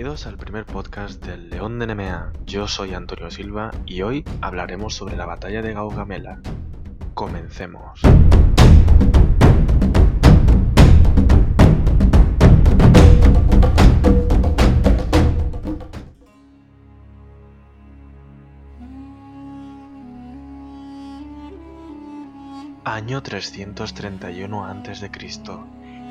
Bienvenidos al primer podcast del León de Nemea. Yo soy Antonio Silva y hoy hablaremos sobre la batalla de Gaugamela. Comencemos. Año 331 a.C.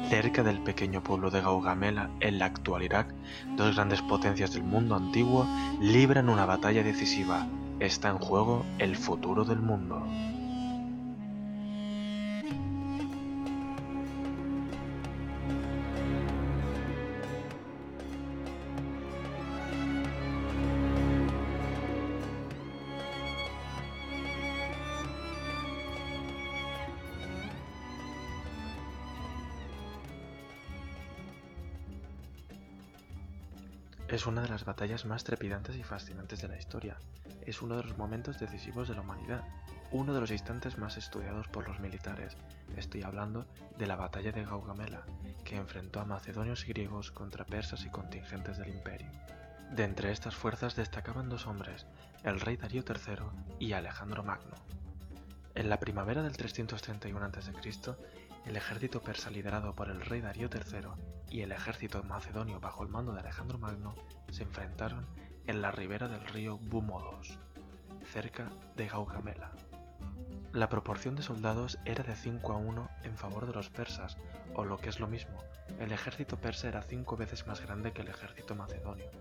Cerca del pequeño pueblo de Gaugamela, en la actual Irak, dos grandes potencias del mundo antiguo libran una batalla decisiva. Está en juego el futuro del mundo. Es una de las batallas más trepidantes y fascinantes de la historia. Es uno de los momentos decisivos de la humanidad, uno de los instantes más estudiados por los militares. Estoy hablando de la batalla de Gaugamela, que enfrentó a macedonios y griegos contra persas y contingentes del imperio. De entre estas fuerzas destacaban dos hombres, el rey Darío III y Alejandro Magno. En la primavera del 331 a.C., el ejército persa liderado por el rey Darío III y el ejército macedonio bajo el mando de Alejandro Magno se enfrentaron en la ribera del río Bumodos, cerca de Gaugamela. La proporción de soldados era de 5 a 1 en favor de los persas, o lo que es lo mismo, el ejército persa era cinco veces más grande que el ejército macedonio.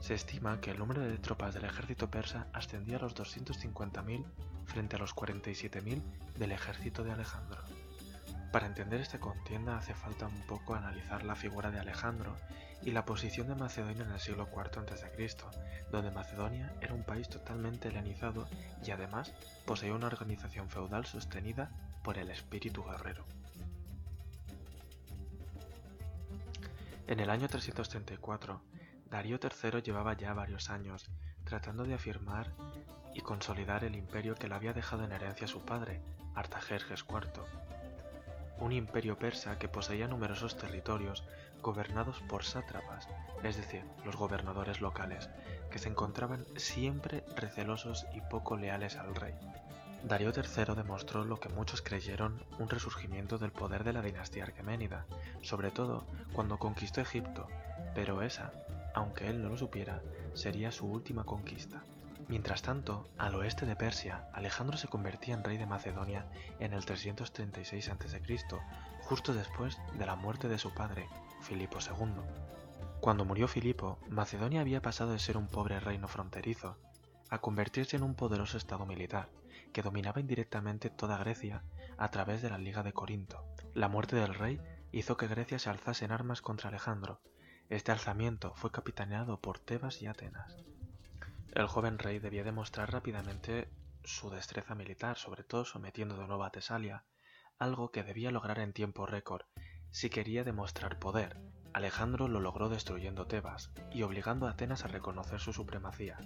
Se estima que el número de tropas del ejército persa ascendía a los 250.000 frente a los 47.000 del ejército de Alejandro. Para entender esta contienda hace falta un poco analizar la figura de Alejandro y la posición de Macedonia en el siglo IV a.C., donde Macedonia era un país totalmente helenizado y además poseía una organización feudal sostenida por el espíritu guerrero. En el año 334, Darío III llevaba ya varios años tratando de afirmar y consolidar el imperio que le había dejado en herencia su padre, Artajerjes IV, un imperio persa que poseía numerosos territorios gobernados por sátrapas, es decir, los gobernadores locales, que se encontraban siempre recelosos y poco leales al rey. Darío III demostró lo que muchos creyeron un resurgimiento del poder de la dinastía arqueménida, sobre todo cuando conquistó Egipto, pero esa, aunque él no lo supiera, sería su última conquista. Mientras tanto, al oeste de Persia, Alejandro se convertía en rey de Macedonia en el 336 a.C., justo después de la muerte de su padre, Filipo II. Cuando murió Filipo, Macedonia había pasado de ser un pobre reino fronterizo a convertirse en un poderoso estado militar, que dominaba indirectamente toda Grecia a través de la Liga de Corinto. La muerte del rey hizo que Grecia se alzase en armas contra Alejandro. Este alzamiento fue capitaneado por Tebas y Atenas. El joven rey debía demostrar rápidamente su destreza militar, sobre todo sometiendo de nuevo a Tesalia, algo que debía lograr en tiempo récord si quería demostrar poder. Alejandro lo logró destruyendo Tebas y obligando a Atenas a reconocer su supremacía.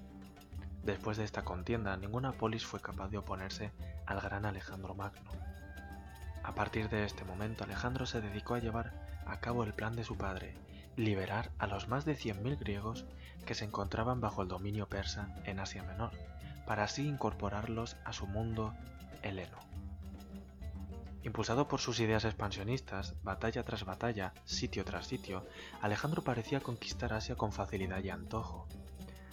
Después de esta contienda, ninguna polis fue capaz de oponerse al gran Alejandro Magno. A partir de este momento, Alejandro se dedicó a llevar a cabo el plan de su padre liberar a los más de 100.000 griegos que se encontraban bajo el dominio persa en Asia Menor, para así incorporarlos a su mundo heleno. Impulsado por sus ideas expansionistas, batalla tras batalla, sitio tras sitio, Alejandro parecía conquistar Asia con facilidad y antojo.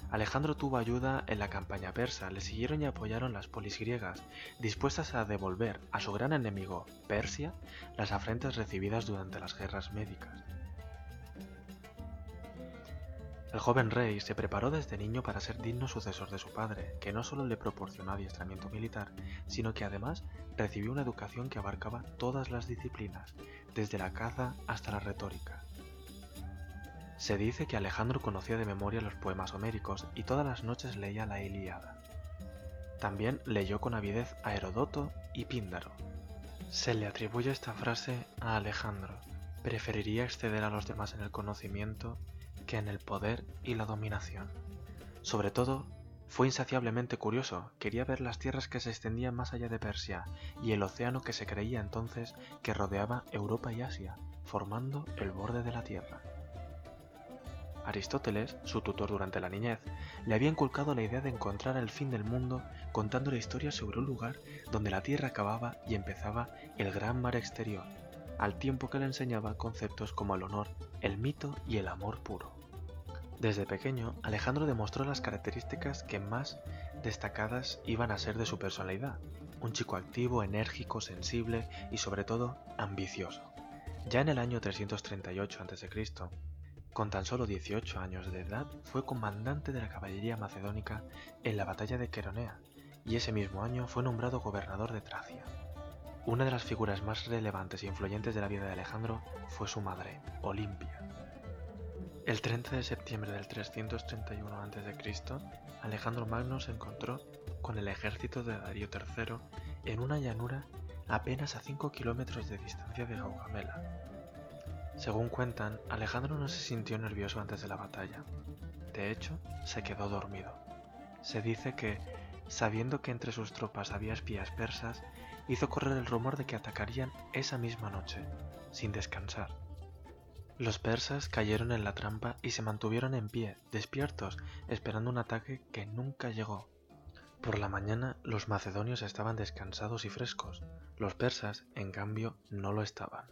Alejandro tuvo ayuda en la campaña persa, le siguieron y apoyaron las polis griegas, dispuestas a devolver a su gran enemigo, Persia, las afrentas recibidas durante las guerras médicas. El joven rey se preparó desde niño para ser digno sucesor de su padre, que no solo le proporcionó adiestramiento militar, sino que además recibió una educación que abarcaba todas las disciplinas, desde la caza hasta la retórica. Se dice que Alejandro conocía de memoria los poemas homéricos y todas las noches leía la Ilíada. También leyó con avidez a Herodoto y Píndaro. Se le atribuye esta frase a Alejandro. Preferiría exceder a los demás en el conocimiento que en el poder y la dominación. Sobre todo, fue insaciablemente curioso, quería ver las tierras que se extendían más allá de Persia y el océano que se creía entonces que rodeaba Europa y Asia, formando el borde de la Tierra. Aristóteles, su tutor durante la niñez, le había inculcado la idea de encontrar el fin del mundo contando la historia sobre un lugar donde la tierra acababa y empezaba el gran mar exterior, al tiempo que le enseñaba conceptos como el honor, el mito y el amor puro. Desde pequeño, Alejandro demostró las características que más destacadas iban a ser de su personalidad, un chico activo, enérgico, sensible y sobre todo ambicioso. Ya en el año 338 a.C., con tan solo 18 años de edad, fue comandante de la caballería macedónica en la batalla de Queronea, y ese mismo año fue nombrado gobernador de Tracia. Una de las figuras más relevantes e influyentes de la vida de Alejandro fue su madre, Olimpia. El 30 de septiembre del 331 a.C., Alejandro Magno se encontró con el ejército de Darío III en una llanura apenas a 5 kilómetros de distancia de Gaugamela, según cuentan, Alejandro no se sintió nervioso antes de la batalla. De hecho, se quedó dormido. Se dice que, sabiendo que entre sus tropas había espías persas, hizo correr el rumor de que atacarían esa misma noche, sin descansar. Los persas cayeron en la trampa y se mantuvieron en pie, despiertos, esperando un ataque que nunca llegó. Por la mañana los macedonios estaban descansados y frescos, los persas, en cambio, no lo estaban.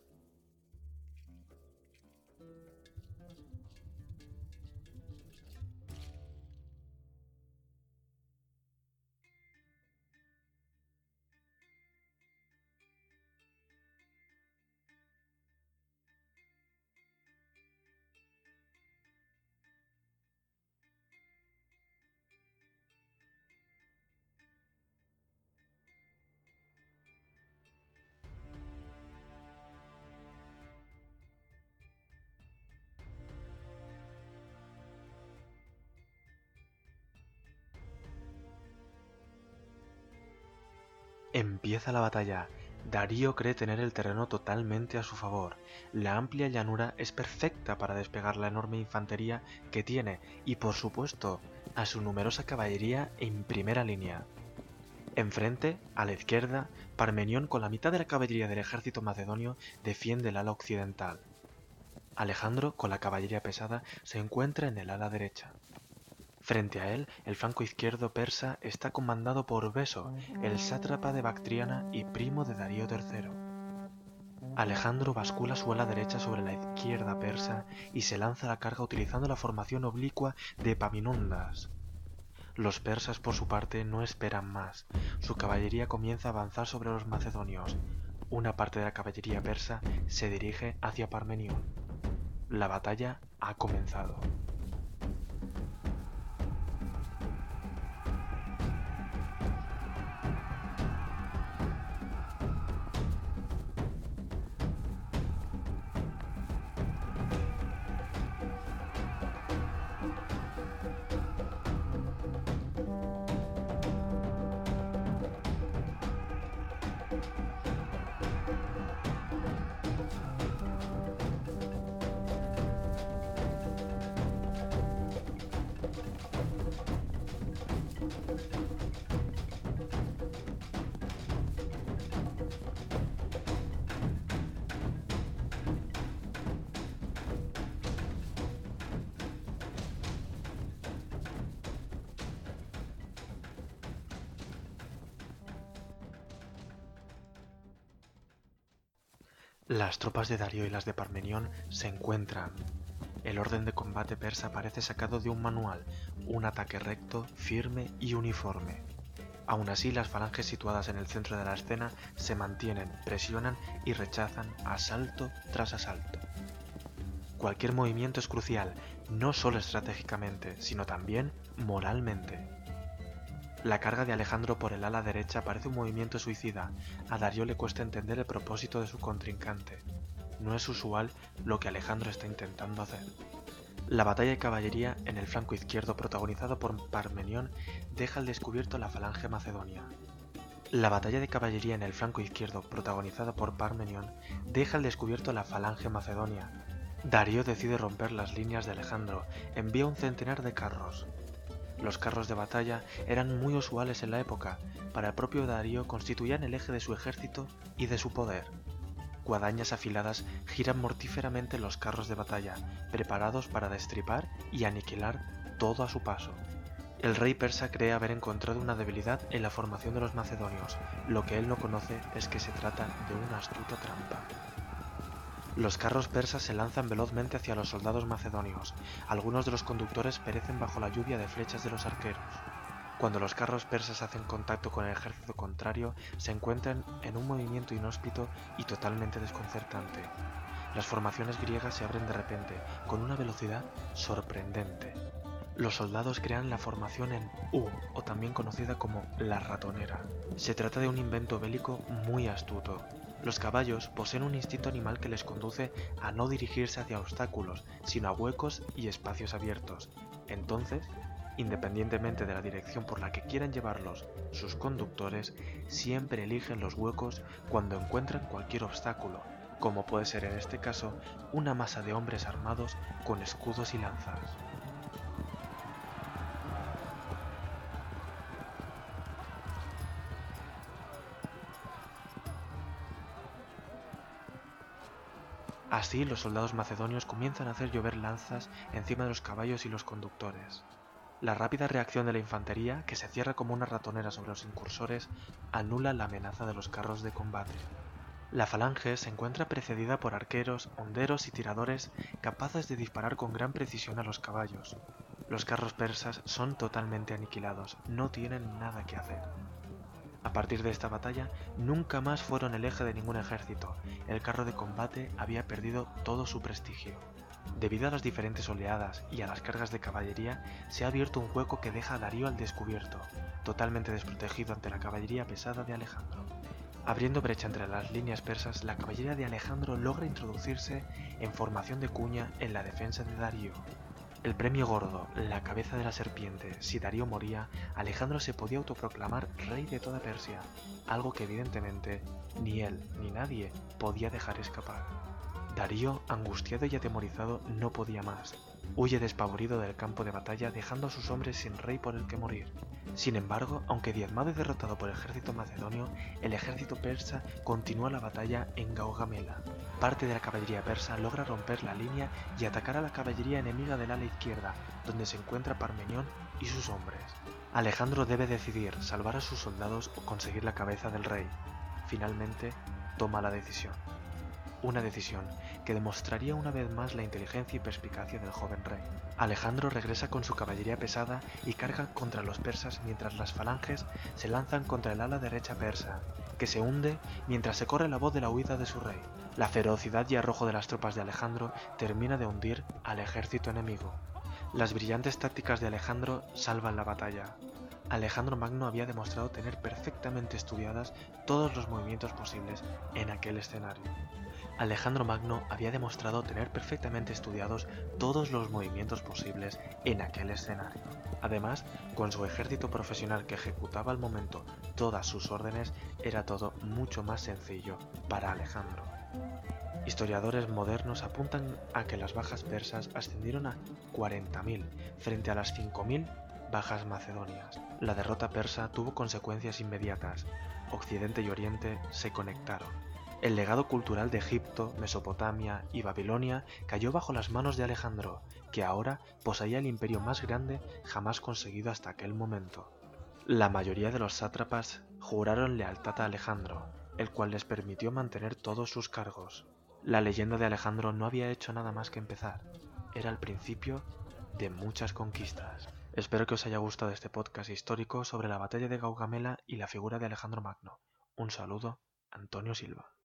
Empieza la batalla. Darío cree tener el terreno totalmente a su favor. La amplia llanura es perfecta para despegar la enorme infantería que tiene y por supuesto a su numerosa caballería en primera línea. Enfrente, a la izquierda, Parmenión con la mitad de la caballería del ejército macedonio defiende el ala occidental. Alejandro, con la caballería pesada, se encuentra en el ala derecha. Frente a él, el flanco izquierdo persa está comandado por Beso, el sátrapa de Bactriana y primo de Darío III. Alejandro bascula su ala derecha sobre la izquierda persa y se lanza a la carga utilizando la formación oblicua de Paminondas. Los persas, por su parte, no esperan más. Su caballería comienza a avanzar sobre los macedonios. Una parte de la caballería persa se dirige hacia Parmenión. La batalla ha comenzado. Las tropas de Darío y las de Parmenión se encuentran. El orden de combate persa parece sacado de un manual, un ataque recto, firme y uniforme. Aún así, las falanges situadas en el centro de la escena se mantienen, presionan y rechazan asalto tras asalto. Cualquier movimiento es crucial, no solo estratégicamente, sino también moralmente. La carga de Alejandro por el ala derecha parece un movimiento suicida. A Darío le cuesta entender el propósito de su contrincante. No es usual lo que Alejandro está intentando hacer. La batalla de caballería en el flanco izquierdo protagonizado por Parmenión deja al descubierto la falange macedonia. La batalla de caballería en el flanco izquierdo protagonizada por Parmenión deja al descubierto la falange macedonia. Darío decide romper las líneas de Alejandro, envía un centenar de carros, los carros de batalla eran muy usuales en la época, para el propio Darío constituían el eje de su ejército y de su poder. guadañas afiladas giran mortíferamente los carros de batalla, preparados para destripar y aniquilar todo a su paso. El rey persa cree haber encontrado una debilidad en la formación de los macedonios, lo que él no conoce es que se trata de una astuta trampa. Los carros persas se lanzan velozmente hacia los soldados macedonios. Algunos de los conductores perecen bajo la lluvia de flechas de los arqueros. Cuando los carros persas hacen contacto con el ejército contrario, se encuentran en un movimiento inhóspito y totalmente desconcertante. Las formaciones griegas se abren de repente, con una velocidad sorprendente. Los soldados crean la formación en U, o también conocida como la ratonera. Se trata de un invento bélico muy astuto, los caballos poseen un instinto animal que les conduce a no dirigirse hacia obstáculos, sino a huecos y espacios abiertos. Entonces, independientemente de la dirección por la que quieran llevarlos, sus conductores siempre eligen los huecos cuando encuentran cualquier obstáculo, como puede ser en este caso una masa de hombres armados con escudos y lanzas. Así los soldados macedonios comienzan a hacer llover lanzas encima de los caballos y los conductores. La rápida reacción de la infantería, que se cierra como una ratonera sobre los incursores, anula la amenaza de los carros de combate. La falange se encuentra precedida por arqueros, honderos y tiradores capaces de disparar con gran precisión a los caballos. Los carros persas son totalmente aniquilados, no tienen nada que hacer. A partir de esta batalla, nunca más fueron el eje de ningún ejército. El carro de combate había perdido todo su prestigio. Debido a las diferentes oleadas y a las cargas de caballería, se ha abierto un hueco que deja a Darío al descubierto, totalmente desprotegido ante la caballería pesada de Alejandro. Abriendo brecha entre las líneas persas, la caballería de Alejandro logra introducirse en formación de cuña en la defensa de Darío. El premio gordo, la cabeza de la serpiente, si Darío moría, Alejandro se podía autoproclamar rey de toda Persia, algo que evidentemente ni él ni nadie podía dejar escapar. Darío, angustiado y atemorizado, no podía más. Huye despavorido del campo de batalla dejando a sus hombres sin rey por el que morir. Sin embargo, aunque diezmado y derrotado por el ejército macedonio, el ejército persa continúa la batalla en Gaugamela. Parte de la caballería persa logra romper la línea y atacar a la caballería enemiga del ala izquierda, donde se encuentra Parmenión y sus hombres. Alejandro debe decidir salvar a sus soldados o conseguir la cabeza del rey. Finalmente, toma la decisión una decisión que demostraría una vez más la inteligencia y perspicacia del joven rey. Alejandro regresa con su caballería pesada y carga contra los persas mientras las falanges se lanzan contra el ala derecha persa, que se hunde mientras se corre la voz de la huida de su rey. La ferocidad y arrojo de las tropas de Alejandro termina de hundir al ejército enemigo. Las brillantes tácticas de Alejandro salvan la batalla. Alejandro Magno había demostrado tener perfectamente estudiadas todos los movimientos posibles en aquel escenario. Alejandro Magno había demostrado tener perfectamente estudiados todos los movimientos posibles en aquel escenario. Además, con su ejército profesional que ejecutaba al momento todas sus órdenes, era todo mucho más sencillo para Alejandro. Historiadores modernos apuntan a que las bajas persas ascendieron a 40.000 frente a las 5.000 bajas macedonias. La derrota persa tuvo consecuencias inmediatas. Occidente y Oriente se conectaron el legado cultural de Egipto, Mesopotamia y Babilonia cayó bajo las manos de Alejandro, que ahora poseía el imperio más grande jamás conseguido hasta aquel momento. La mayoría de los sátrapas juraron lealtad a Alejandro, el cual les permitió mantener todos sus cargos. La leyenda de Alejandro no había hecho nada más que empezar, era el principio de muchas conquistas. Espero que os haya gustado este podcast histórico sobre la batalla de Gaugamela y la figura de Alejandro Magno. Un saludo, Antonio Silva.